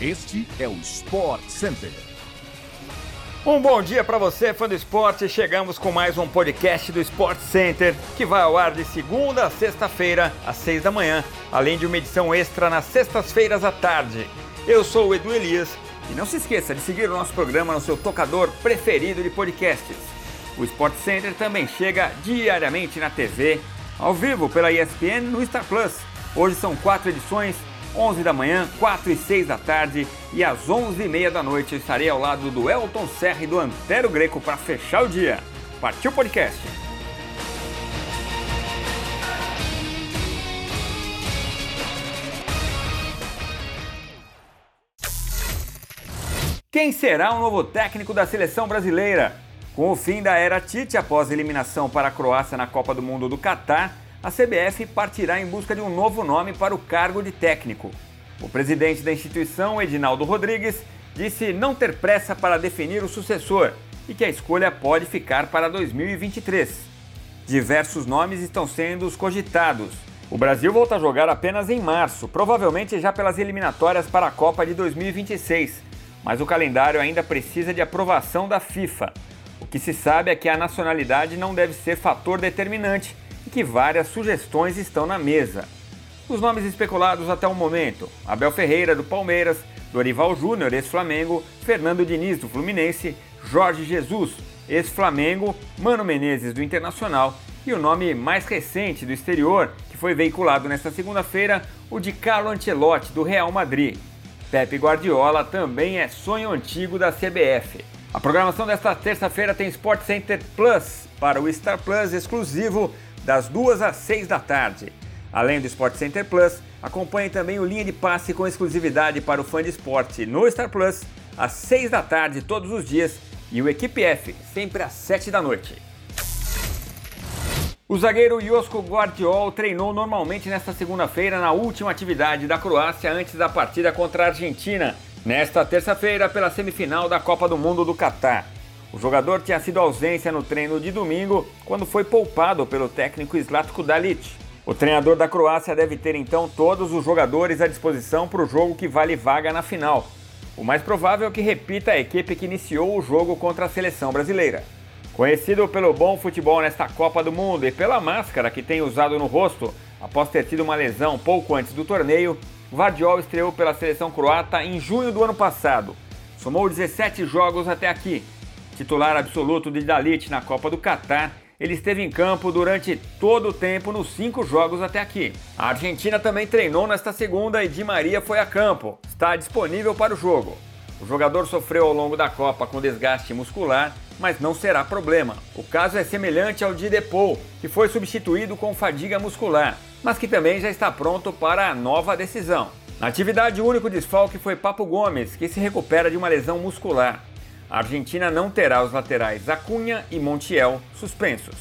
Este é o Sport Center. Um bom dia para você, fã do esporte. Chegamos com mais um podcast do Sport Center, que vai ao ar de segunda a sexta-feira, às seis da manhã, além de uma edição extra nas sextas-feiras à tarde. Eu sou o Edu Elias e não se esqueça de seguir o nosso programa no seu tocador preferido de podcasts. O Sport Center também chega diariamente na TV, ao vivo pela ESPN no Star Plus. Hoje são quatro edições 11 da manhã, 4 e 6 da tarde e às 11 e meia da noite eu estarei ao lado do Elton Serra e do Antero Greco para fechar o dia. Partiu o podcast! Quem será o novo técnico da seleção brasileira? Com o fim da era Tite após a eliminação para a Croácia na Copa do Mundo do Catar, a CBF partirá em busca de um novo nome para o cargo de técnico. O presidente da instituição, Edinaldo Rodrigues, disse não ter pressa para definir o sucessor e que a escolha pode ficar para 2023. Diversos nomes estão sendo cogitados. O Brasil volta a jogar apenas em março, provavelmente já pelas eliminatórias para a Copa de 2026, mas o calendário ainda precisa de aprovação da FIFA. O que se sabe é que a nacionalidade não deve ser fator determinante e que várias sugestões estão na mesa. Os nomes especulados até o momento: Abel Ferreira, do Palmeiras, Dorival Júnior, ex-Flamengo, Fernando Diniz, do Fluminense, Jorge Jesus, ex-Flamengo, Mano Menezes, do Internacional e o nome mais recente do exterior, que foi veiculado nesta segunda-feira, o de Carlo Ancelotti, do Real Madrid. Pepe Guardiola também é sonho antigo da CBF. A programação desta terça-feira tem Sport Center Plus para o Star Plus exclusivo das 2 às 6 da tarde. Além do Sport Center Plus, acompanhe também o Linha de Passe com exclusividade para o fã de esporte no Star Plus, às 6 da tarde todos os dias, e o Equipe F, sempre às 7 da noite. O zagueiro Josko Guardiol treinou normalmente nesta segunda-feira na última atividade da Croácia antes da partida contra a Argentina, nesta terça-feira pela semifinal da Copa do Mundo do Catar. O jogador tinha sido ausência no treino de domingo, quando foi poupado pelo técnico Zlatko Dalic. O treinador da Croácia deve ter então todos os jogadores à disposição para o jogo que vale vaga na final. O mais provável é que repita a equipe que iniciou o jogo contra a seleção brasileira. Conhecido pelo bom futebol nesta Copa do Mundo e pela máscara que tem usado no rosto após ter tido uma lesão pouco antes do torneio, Vardiol estreou pela seleção croata em junho do ano passado. Somou 17 jogos até aqui, Titular absoluto de Dalit na Copa do Catar, ele esteve em campo durante todo o tempo nos cinco jogos até aqui. A Argentina também treinou nesta segunda e Di Maria foi a campo. Está disponível para o jogo. O jogador sofreu ao longo da Copa com desgaste muscular, mas não será problema. O caso é semelhante ao de Depou, que foi substituído com fadiga muscular, mas que também já está pronto para a nova decisão. Na atividade, o único desfalque foi Papo Gomes, que se recupera de uma lesão muscular a Argentina não terá os laterais Acunha e Montiel suspensos.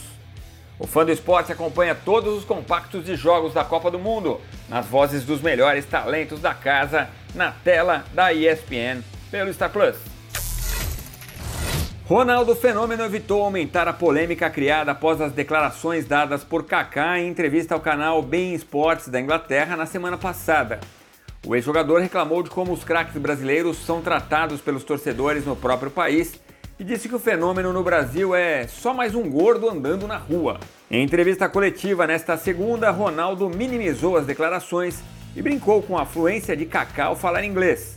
O fã do esporte acompanha todos os compactos de jogos da Copa do Mundo, nas vozes dos melhores talentos da casa, na tela da ESPN pelo Star Plus. Ronaldo Fenômeno evitou aumentar a polêmica criada após as declarações dadas por Kaká em entrevista ao canal Bein Sports da Inglaterra na semana passada. O ex-jogador reclamou de como os craques brasileiros são tratados pelos torcedores no próprio país e disse que o fenômeno no Brasil é só mais um gordo andando na rua. Em entrevista coletiva nesta segunda, Ronaldo minimizou as declarações e brincou com a fluência de Kaká ao falar inglês.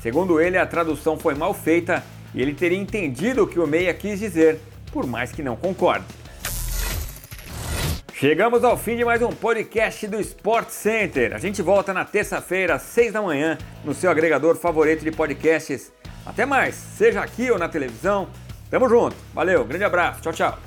Segundo ele, a tradução foi mal feita e ele teria entendido o que o Meia quis dizer, por mais que não concorde. Chegamos ao fim de mais um podcast do Sport Center. A gente volta na terça-feira, às seis da manhã, no seu agregador favorito de podcasts. Até mais, seja aqui ou na televisão. Tamo junto. Valeu, grande abraço. Tchau, tchau.